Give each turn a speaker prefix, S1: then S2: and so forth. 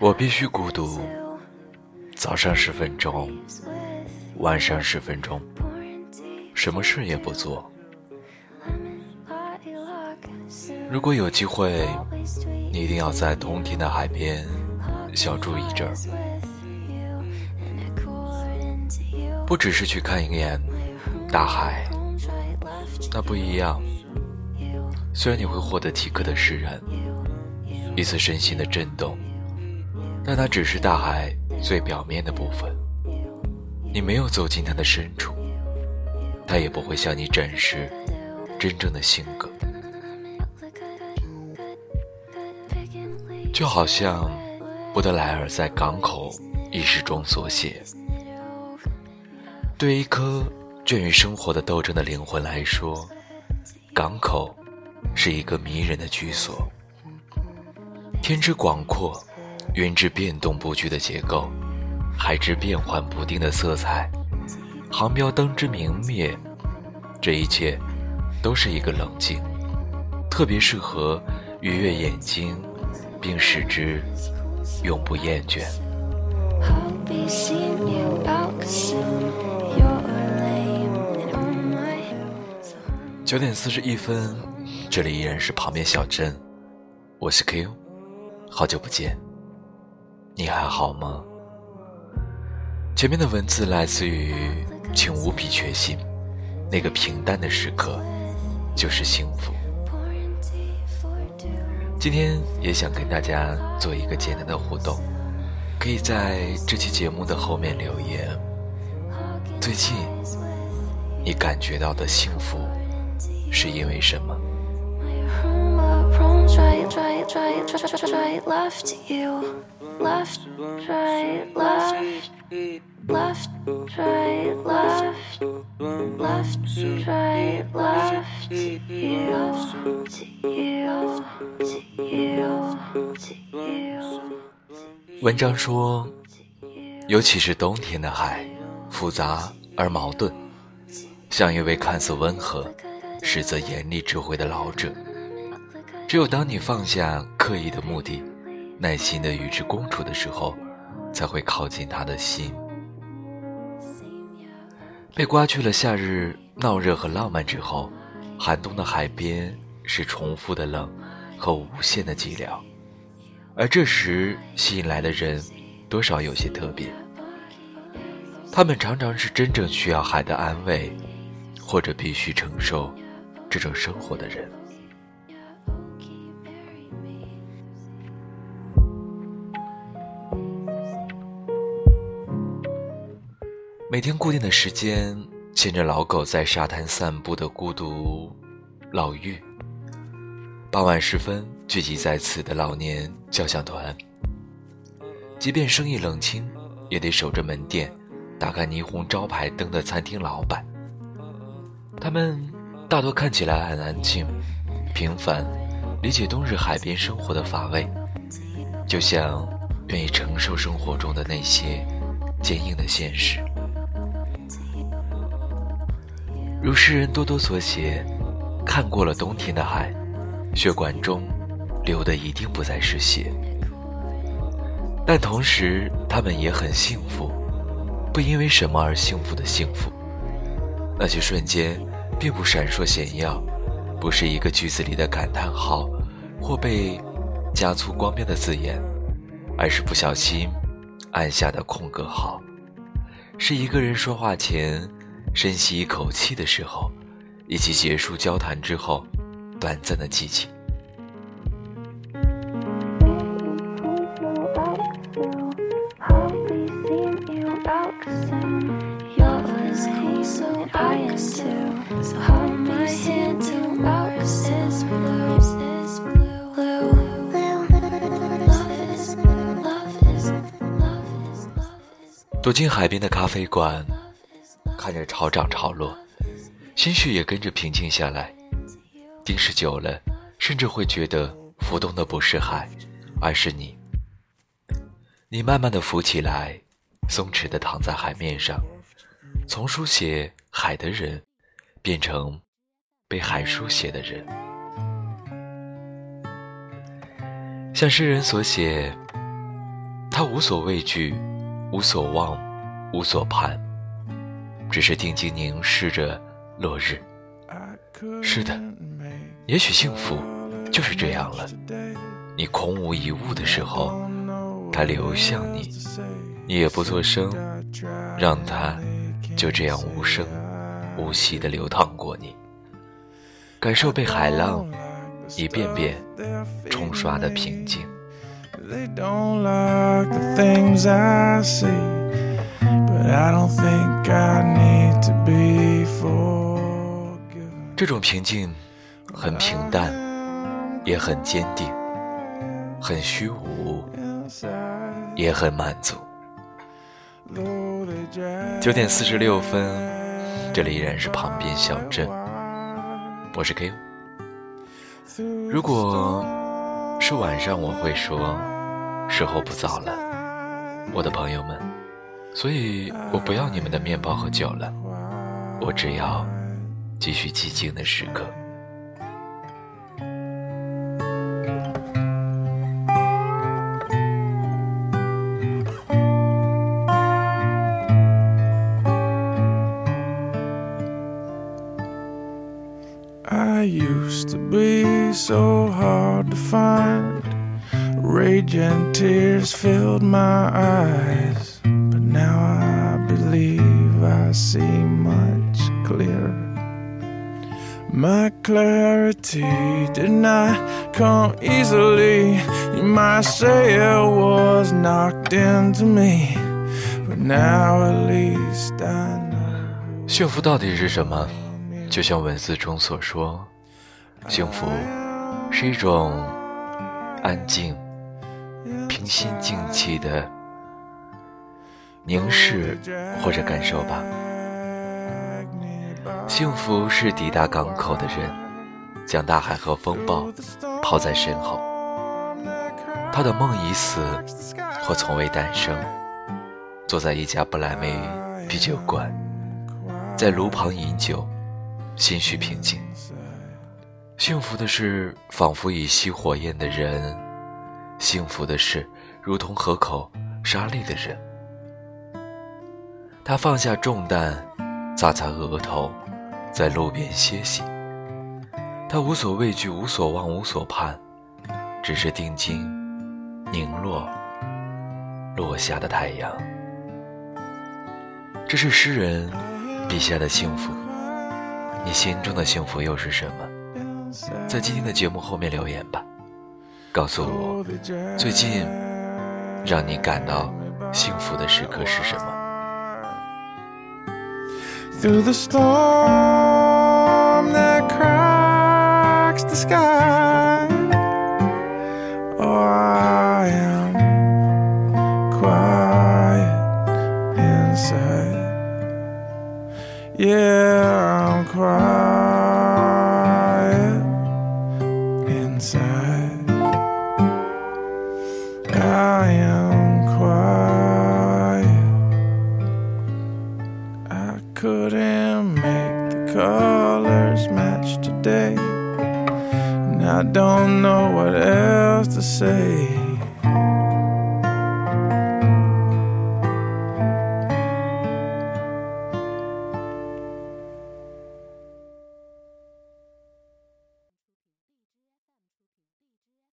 S1: 我必须孤独，早上十分钟，晚上十分钟，什么事也不做。如果有机会，你一定要在冬天的海边小住一阵儿，不只是去看一眼大海，那不一样。虽然你会获得即刻的释然，一次身心的震动。但它只是大海最表面的部分，你没有走进它的深处，他也不会向你展示真正的性格。就好像布德莱尔在《港口》一诗中所写：“对一颗倦于生活的斗争的灵魂来说，港口是一个迷人的居所，天之广阔。”云之变动不居的结构，海之变幻不定的色彩，航标灯之明灭，这一切都是一个冷静，特别适合愉悦眼睛，并使之永不厌倦。九点四十一分，这里依然是旁边小镇，我是 Q，好久不见。你还好吗？前面的文字来自于，请无比确信，那个平淡的时刻就是幸福。今天也想跟大家做一个简单的互动，可以在这期节目的后面留言。最近，你感觉到的幸福是因为什么？
S2: Right left you left right left left right left left right left you you
S1: 文章说，尤其是冬天的海，复杂而矛盾，像一位看似温和，实则严厉智慧的老者。只有当你放下刻意的目的，耐心的与之共处的时候，才会靠近他的心。被刮去了夏日闹热和浪漫之后，寒冬的海边是重复的冷和无限的寂寥，而这时吸引来的人，多少有些特别。他们常常是真正需要海的安慰，或者必须承受这种生活的人。每天固定的时间，牵着老狗在沙滩散步的孤独老妪。傍晚时分，聚集在此的老年交响团。即便生意冷清，也得守着门店，打开霓虹招牌灯的餐厅老板。他们大多看起来很安静、平凡，理解冬日海边生活的乏味，就像愿意承受生活中的那些坚硬的现实。如诗人多多所写，看过了冬天的海，血管中流的一定不再是血。但同时，他们也很幸福，不因为什么而幸福的幸福。那些瞬间，并不闪烁显耀，不是一个句子里的感叹号，或被加粗光标的字眼，而是不小心按下的空格号，是一个人说话前。深吸一口气的时候，以及结束交谈之后，短暂的激情。躲进海边的咖啡馆。看着潮涨潮落，心绪也跟着平静下来。盯视久了，甚至会觉得浮动的不是海，而是你。你慢慢的浮起来，松弛的躺在海面上，从书写海的人，变成被海书写的人。像诗人所写，他无所畏惧，无所望，无所盼，只是定睛凝视着落日。是的，也许幸福就是这样了。你空无一物的时候，它流向你，你也不作声，让它就这样无声无息地流淌过你，感受被海浪一遍遍冲刷的平静。这种平静，很平淡，也很坚定，很虚无，也很满足。九点四十六分，这里依然是旁边小镇，我是 K。如果是晚上，我会说时候不早了，我的朋友们，所以我不要你们的面包和酒了，我只要。继续寂静的时刻。I used to be so hard to find. Rage and tears filled my eyes. I see much clearer. My clarity did not come easily. You might say it was knocked into me, but now at least I know. 幸福到底是什么？就像文字中所说，幸福是一种安静、平心静气的凝视或者感受吧。幸福是抵达港口的人，将大海和风暴抛在身后。他的梦已死，或从未诞生。坐在一家不莱梅啤酒馆，在炉旁饮酒，心绪平静。幸福的是，仿佛已熄火焰的人；幸福的是，如同河口沙砾的人。他放下重担，擦擦额头。在路边歇息，他无所畏惧，无所望，无所盼，只是定睛凝落落下的太阳。这是诗人笔下的幸福，你心中的幸福又是什么？在今天的节目后面留言吧，告诉我最近让你感到幸福的时刻是什么。Through the storm that cracks the sky. Oh, I am quiet inside. Yeah, I'm quiet I don't know what else to say.